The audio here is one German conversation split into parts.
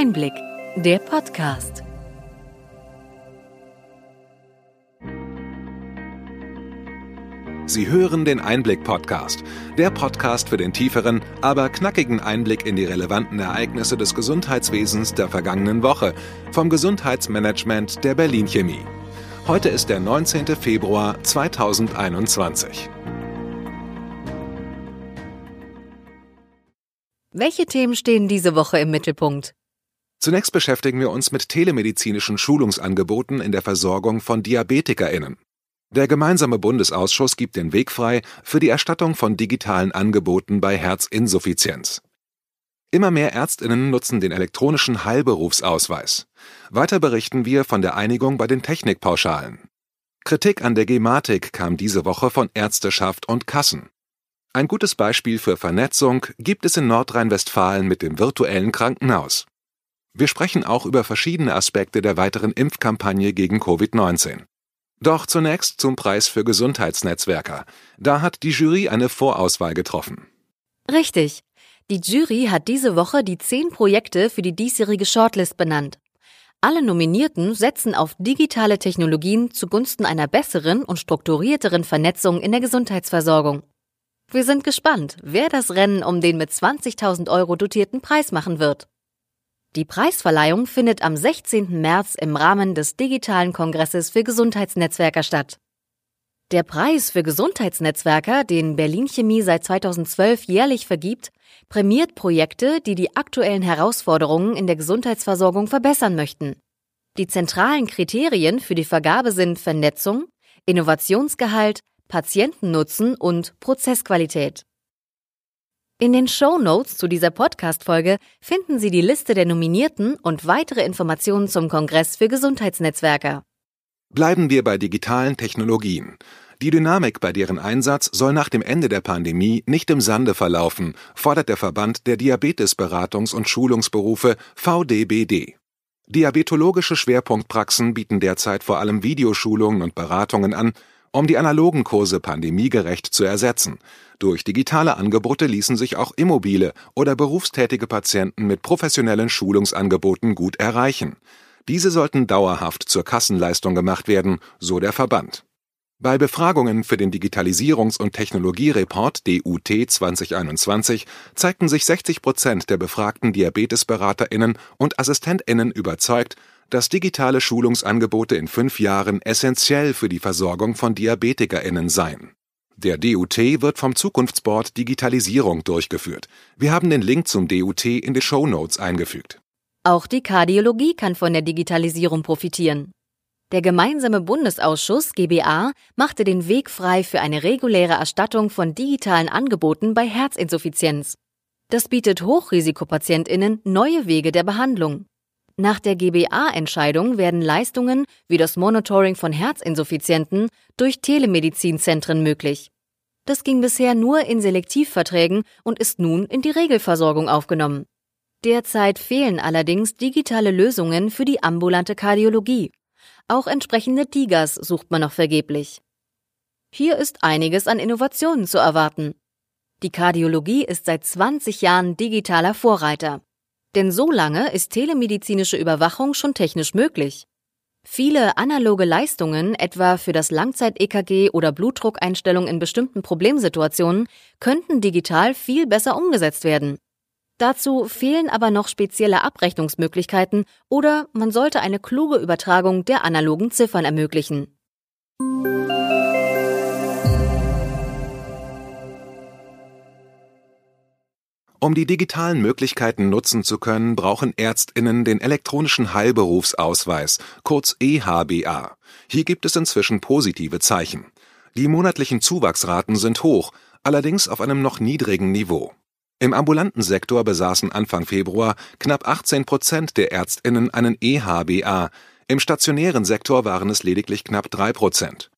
Einblick, der Podcast. Sie hören den Einblick-Podcast, der Podcast für den tieferen, aber knackigen Einblick in die relevanten Ereignisse des Gesundheitswesens der vergangenen Woche vom Gesundheitsmanagement der Berlin Chemie. Heute ist der 19. Februar 2021. Welche Themen stehen diese Woche im Mittelpunkt? Zunächst beschäftigen wir uns mit telemedizinischen Schulungsangeboten in der Versorgung von DiabetikerInnen. Der gemeinsame Bundesausschuss gibt den Weg frei für die Erstattung von digitalen Angeboten bei Herzinsuffizienz. Immer mehr Ärztinnen nutzen den elektronischen Heilberufsausweis. Weiter berichten wir von der Einigung bei den Technikpauschalen. Kritik an der Gematik kam diese Woche von Ärzteschaft und Kassen. Ein gutes Beispiel für Vernetzung gibt es in Nordrhein-Westfalen mit dem virtuellen Krankenhaus. Wir sprechen auch über verschiedene Aspekte der weiteren Impfkampagne gegen Covid-19. Doch zunächst zum Preis für Gesundheitsnetzwerker. Da hat die Jury eine Vorauswahl getroffen. Richtig. Die Jury hat diese Woche die zehn Projekte für die diesjährige Shortlist benannt. Alle Nominierten setzen auf digitale Technologien zugunsten einer besseren und strukturierteren Vernetzung in der Gesundheitsversorgung. Wir sind gespannt, wer das Rennen um den mit 20.000 Euro dotierten Preis machen wird. Die Preisverleihung findet am 16. März im Rahmen des Digitalen Kongresses für Gesundheitsnetzwerker statt. Der Preis für Gesundheitsnetzwerker, den Berlin Chemie seit 2012 jährlich vergibt, prämiert Projekte, die die aktuellen Herausforderungen in der Gesundheitsversorgung verbessern möchten. Die zentralen Kriterien für die Vergabe sind Vernetzung, Innovationsgehalt, Patientennutzen und Prozessqualität. In den Show Notes zu dieser Podcast-Folge finden Sie die Liste der Nominierten und weitere Informationen zum Kongress für Gesundheitsnetzwerker. Bleiben wir bei digitalen Technologien. Die Dynamik bei deren Einsatz soll nach dem Ende der Pandemie nicht im Sande verlaufen, fordert der Verband der Diabetesberatungs- und Schulungsberufe VDBD. Diabetologische Schwerpunktpraxen bieten derzeit vor allem Videoschulungen und Beratungen an, um die analogen Kurse pandemiegerecht zu ersetzen. Durch digitale Angebote ließen sich auch immobile oder berufstätige Patienten mit professionellen Schulungsangeboten gut erreichen. Diese sollten dauerhaft zur Kassenleistung gemacht werden, so der Verband. Bei Befragungen für den Digitalisierungs- und Technologiereport DUT 2021 zeigten sich 60 Prozent der befragten DiabetesberaterInnen und AssistentInnen überzeugt, dass digitale Schulungsangebote in fünf Jahren essentiell für die Versorgung von DiabetikerInnen seien. Der DUT wird vom Zukunftsboard Digitalisierung durchgeführt. Wir haben den Link zum DUT in die Show Notes eingefügt. Auch die Kardiologie kann von der Digitalisierung profitieren. Der gemeinsame Bundesausschuss GBA machte den Weg frei für eine reguläre Erstattung von digitalen Angeboten bei Herzinsuffizienz. Das bietet Hochrisikopatientinnen neue Wege der Behandlung. Nach der GBA-Entscheidung werden Leistungen wie das Monitoring von Herzinsuffizienten durch Telemedizinzentren möglich. Das ging bisher nur in Selektivverträgen und ist nun in die Regelversorgung aufgenommen. Derzeit fehlen allerdings digitale Lösungen für die ambulante Kardiologie. Auch entsprechende Digas sucht man noch vergeblich. Hier ist einiges an Innovationen zu erwarten. Die Kardiologie ist seit 20 Jahren digitaler Vorreiter. Denn so lange ist telemedizinische Überwachung schon technisch möglich. Viele analoge Leistungen, etwa für das Langzeit-EKG oder Blutdruckeinstellung in bestimmten Problemsituationen, könnten digital viel besser umgesetzt werden. Dazu fehlen aber noch spezielle Abrechnungsmöglichkeiten oder man sollte eine kluge Übertragung der analogen Ziffern ermöglichen. Um die digitalen Möglichkeiten nutzen zu können, brauchen Ärztinnen den elektronischen Heilberufsausweis, kurz EHBA. Hier gibt es inzwischen positive Zeichen. Die monatlichen Zuwachsraten sind hoch, allerdings auf einem noch niedrigen Niveau. Im ambulanten Sektor besaßen Anfang Februar knapp 18 Prozent der Ärztinnen einen EHBA, im stationären Sektor waren es lediglich knapp drei Prozent.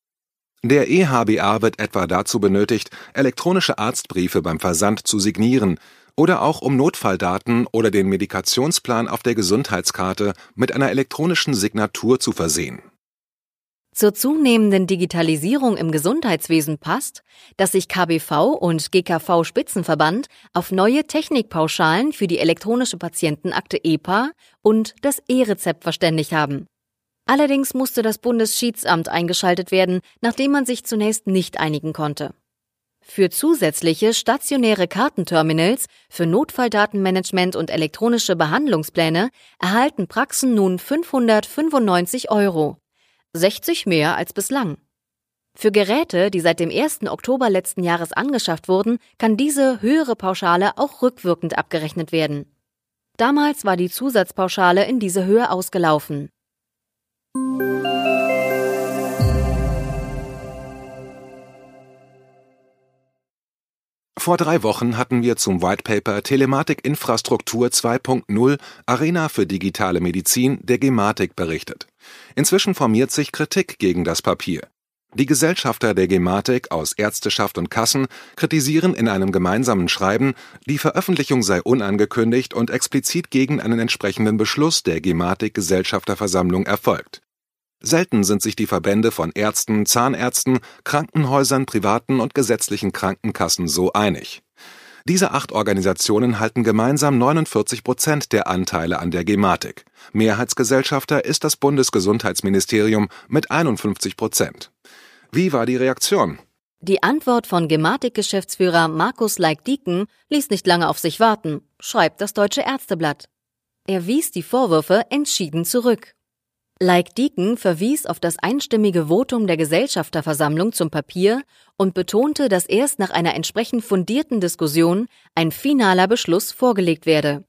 Der EHBA wird etwa dazu benötigt, elektronische Arztbriefe beim Versand zu signieren, oder auch um Notfalldaten oder den Medikationsplan auf der Gesundheitskarte mit einer elektronischen Signatur zu versehen. Zur zunehmenden Digitalisierung im Gesundheitswesen passt, dass sich KBV und GKV Spitzenverband auf neue Technikpauschalen für die elektronische Patientenakte EPA und das E-Rezept verständigt haben. Allerdings musste das Bundesschiedssamt eingeschaltet werden, nachdem man sich zunächst nicht einigen konnte. Für zusätzliche stationäre Kartenterminals für Notfalldatenmanagement und elektronische Behandlungspläne erhalten Praxen nun 595 Euro. 60 mehr als bislang. Für Geräte, die seit dem 1. Oktober letzten Jahres angeschafft wurden, kann diese höhere Pauschale auch rückwirkend abgerechnet werden. Damals war die Zusatzpauschale in diese Höhe ausgelaufen. Vor drei Wochen hatten wir zum White Paper Telematik Infrastruktur 2.0 Arena für digitale Medizin der Gematik berichtet. Inzwischen formiert sich Kritik gegen das Papier. Die Gesellschafter der Gematik aus Ärzteschaft und Kassen kritisieren in einem gemeinsamen Schreiben, die Veröffentlichung sei unangekündigt und explizit gegen einen entsprechenden Beschluss der Gematik Gesellschafterversammlung erfolgt. Selten sind sich die Verbände von Ärzten, Zahnärzten, Krankenhäusern, privaten und gesetzlichen Krankenkassen so einig. Diese acht Organisationen halten gemeinsam 49 Prozent der Anteile an der Gematik. Mehrheitsgesellschafter ist das Bundesgesundheitsministerium mit 51 Prozent. Wie war die Reaktion? Die Antwort von Gematik-Geschäftsführer Markus Leik-Dieken ließ nicht lange auf sich warten, schreibt das Deutsche Ärzteblatt. Er wies die Vorwürfe entschieden zurück. Like Deacon verwies auf das einstimmige Votum der Gesellschafterversammlung zum Papier und betonte, dass erst nach einer entsprechend fundierten Diskussion ein finaler Beschluss vorgelegt werde.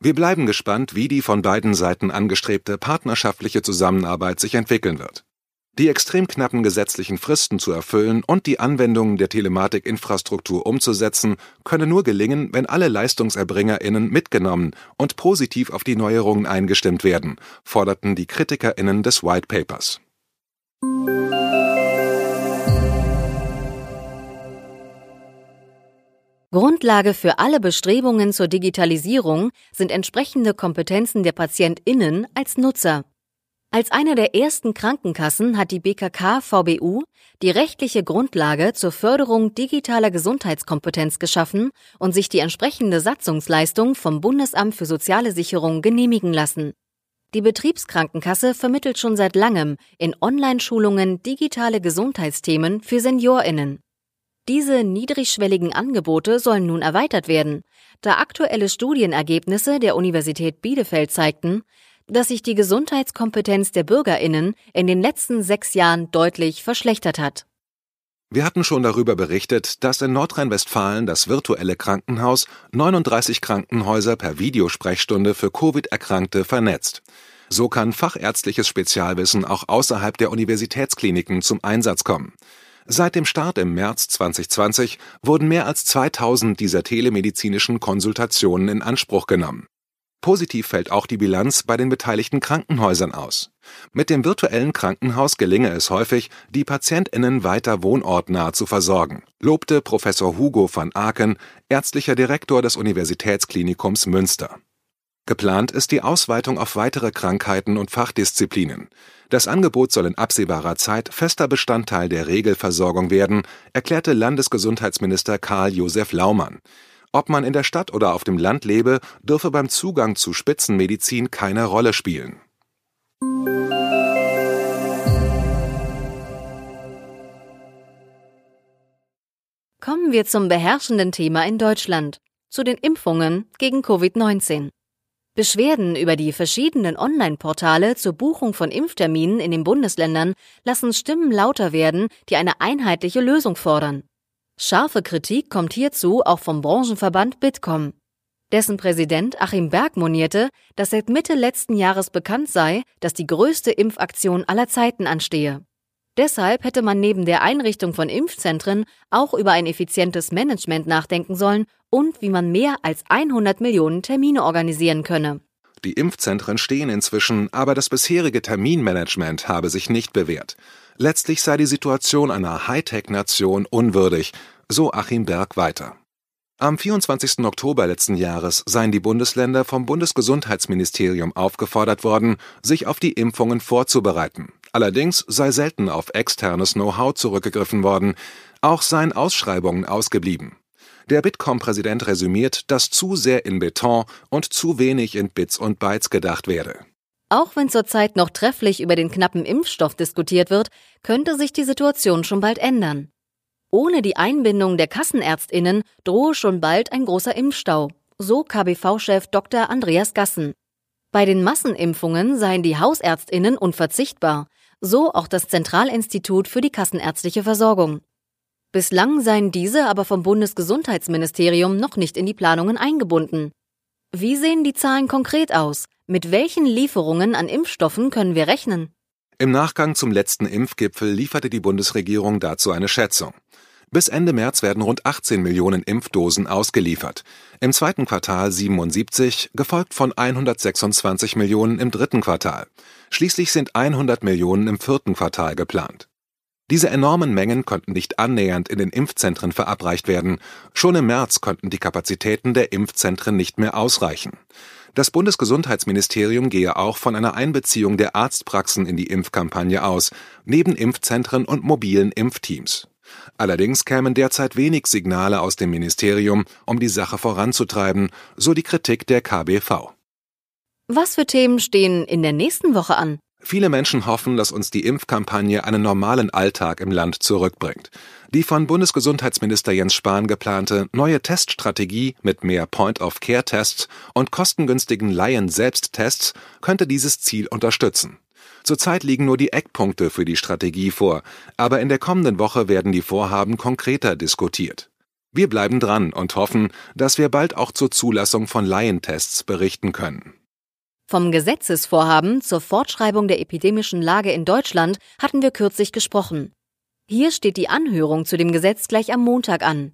Wir bleiben gespannt, wie die von beiden Seiten angestrebte partnerschaftliche Zusammenarbeit sich entwickeln wird. Die extrem knappen gesetzlichen Fristen zu erfüllen und die Anwendungen der Telematikinfrastruktur umzusetzen, könne nur gelingen, wenn alle LeistungserbringerInnen mitgenommen und positiv auf die Neuerungen eingestimmt werden, forderten die KritikerInnen des White Papers. Grundlage für alle Bestrebungen zur Digitalisierung sind entsprechende Kompetenzen der PatientInnen als Nutzer. Als eine der ersten Krankenkassen hat die BKK VBU die rechtliche Grundlage zur Förderung digitaler Gesundheitskompetenz geschaffen und sich die entsprechende Satzungsleistung vom Bundesamt für Soziale Sicherung genehmigen lassen. Die Betriebskrankenkasse vermittelt schon seit langem in Online-Schulungen digitale Gesundheitsthemen für Seniorinnen. Diese niedrigschwelligen Angebote sollen nun erweitert werden, da aktuelle Studienergebnisse der Universität Bielefeld zeigten, dass sich die Gesundheitskompetenz der Bürgerinnen in den letzten sechs Jahren deutlich verschlechtert hat. Wir hatten schon darüber berichtet, dass in Nordrhein-Westfalen das virtuelle Krankenhaus 39 Krankenhäuser per Videosprechstunde für Covid-Erkrankte vernetzt. So kann fachärztliches Spezialwissen auch außerhalb der Universitätskliniken zum Einsatz kommen. Seit dem Start im März 2020 wurden mehr als 2000 dieser telemedizinischen Konsultationen in Anspruch genommen. Positiv fällt auch die Bilanz bei den beteiligten Krankenhäusern aus. Mit dem virtuellen Krankenhaus gelinge es häufig, die PatientInnen weiter wohnortnah zu versorgen, lobte Professor Hugo van Aken, ärztlicher Direktor des Universitätsklinikums Münster. Geplant ist die Ausweitung auf weitere Krankheiten und Fachdisziplinen. Das Angebot soll in absehbarer Zeit fester Bestandteil der Regelversorgung werden, erklärte Landesgesundheitsminister Karl Josef Laumann. Ob man in der Stadt oder auf dem Land lebe, dürfe beim Zugang zu Spitzenmedizin keine Rolle spielen. Kommen wir zum beherrschenden Thema in Deutschland, zu den Impfungen gegen Covid-19. Beschwerden über die verschiedenen Online-Portale zur Buchung von Impfterminen in den Bundesländern lassen Stimmen lauter werden, die eine einheitliche Lösung fordern. Scharfe Kritik kommt hierzu auch vom Branchenverband Bitkom. Dessen Präsident Achim Berg monierte, dass seit Mitte letzten Jahres bekannt sei, dass die größte Impfaktion aller Zeiten anstehe. Deshalb hätte man neben der Einrichtung von Impfzentren auch über ein effizientes Management nachdenken sollen und wie man mehr als 100 Millionen Termine organisieren könne. Die Impfzentren stehen inzwischen, aber das bisherige Terminmanagement habe sich nicht bewährt. Letztlich sei die Situation einer Hightech-Nation unwürdig, so Achim Berg weiter. Am 24. Oktober letzten Jahres seien die Bundesländer vom Bundesgesundheitsministerium aufgefordert worden, sich auf die Impfungen vorzubereiten. Allerdings sei selten auf externes Know-how zurückgegriffen worden, auch seien Ausschreibungen ausgeblieben. Der Bitkom-Präsident resümiert, dass zu sehr in Beton und zu wenig in Bits und Bytes gedacht werde. Auch wenn zurzeit noch trefflich über den knappen Impfstoff diskutiert wird, könnte sich die Situation schon bald ändern. Ohne die Einbindung der Kassenärztinnen drohe schon bald ein großer Impfstau, so KBV-Chef Dr. Andreas Gassen. Bei den Massenimpfungen seien die Hausärztinnen unverzichtbar, so auch das Zentralinstitut für die kassenärztliche Versorgung. Bislang seien diese aber vom Bundesgesundheitsministerium noch nicht in die Planungen eingebunden. Wie sehen die Zahlen konkret aus? Mit welchen Lieferungen an Impfstoffen können wir rechnen? Im Nachgang zum letzten Impfgipfel lieferte die Bundesregierung dazu eine Schätzung. Bis Ende März werden rund 18 Millionen Impfdosen ausgeliefert. Im zweiten Quartal 77, gefolgt von 126 Millionen im dritten Quartal. Schließlich sind 100 Millionen im vierten Quartal geplant. Diese enormen Mengen konnten nicht annähernd in den Impfzentren verabreicht werden. Schon im März konnten die Kapazitäten der Impfzentren nicht mehr ausreichen. Das Bundesgesundheitsministerium gehe auch von einer Einbeziehung der Arztpraxen in die Impfkampagne aus, neben Impfzentren und mobilen Impfteams. Allerdings kämen derzeit wenig Signale aus dem Ministerium, um die Sache voranzutreiben, so die Kritik der KBV. Was für Themen stehen in der nächsten Woche an? Viele Menschen hoffen, dass uns die Impfkampagne einen normalen Alltag im Land zurückbringt. Die von Bundesgesundheitsminister Jens Spahn geplante neue Teststrategie mit mehr Point-of-Care-Tests und kostengünstigen Laien-Selbsttests könnte dieses Ziel unterstützen. Zurzeit liegen nur die Eckpunkte für die Strategie vor, aber in der kommenden Woche werden die Vorhaben konkreter diskutiert. Wir bleiben dran und hoffen, dass wir bald auch zur Zulassung von Laientests berichten können. Vom Gesetzesvorhaben zur Fortschreibung der epidemischen Lage in Deutschland hatten wir kürzlich gesprochen. Hier steht die Anhörung zu dem Gesetz gleich am Montag an.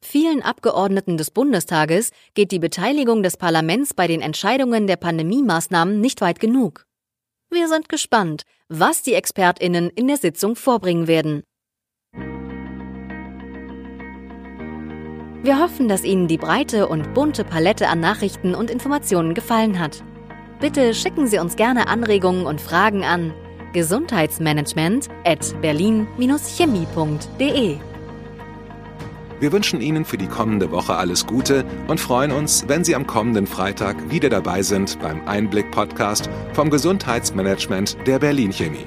Vielen Abgeordneten des Bundestages geht die Beteiligung des Parlaments bei den Entscheidungen der Pandemiemaßnahmen nicht weit genug. Wir sind gespannt, was die Expertinnen in der Sitzung vorbringen werden. Wir hoffen, dass Ihnen die breite und bunte Palette an Nachrichten und Informationen gefallen hat. Bitte schicken Sie uns gerne Anregungen und Fragen an gesundheitsmanagement berlin-chemie.de. Wir wünschen Ihnen für die kommende Woche alles Gute und freuen uns, wenn Sie am kommenden Freitag wieder dabei sind beim Einblick-Podcast vom Gesundheitsmanagement der Berlin Chemie.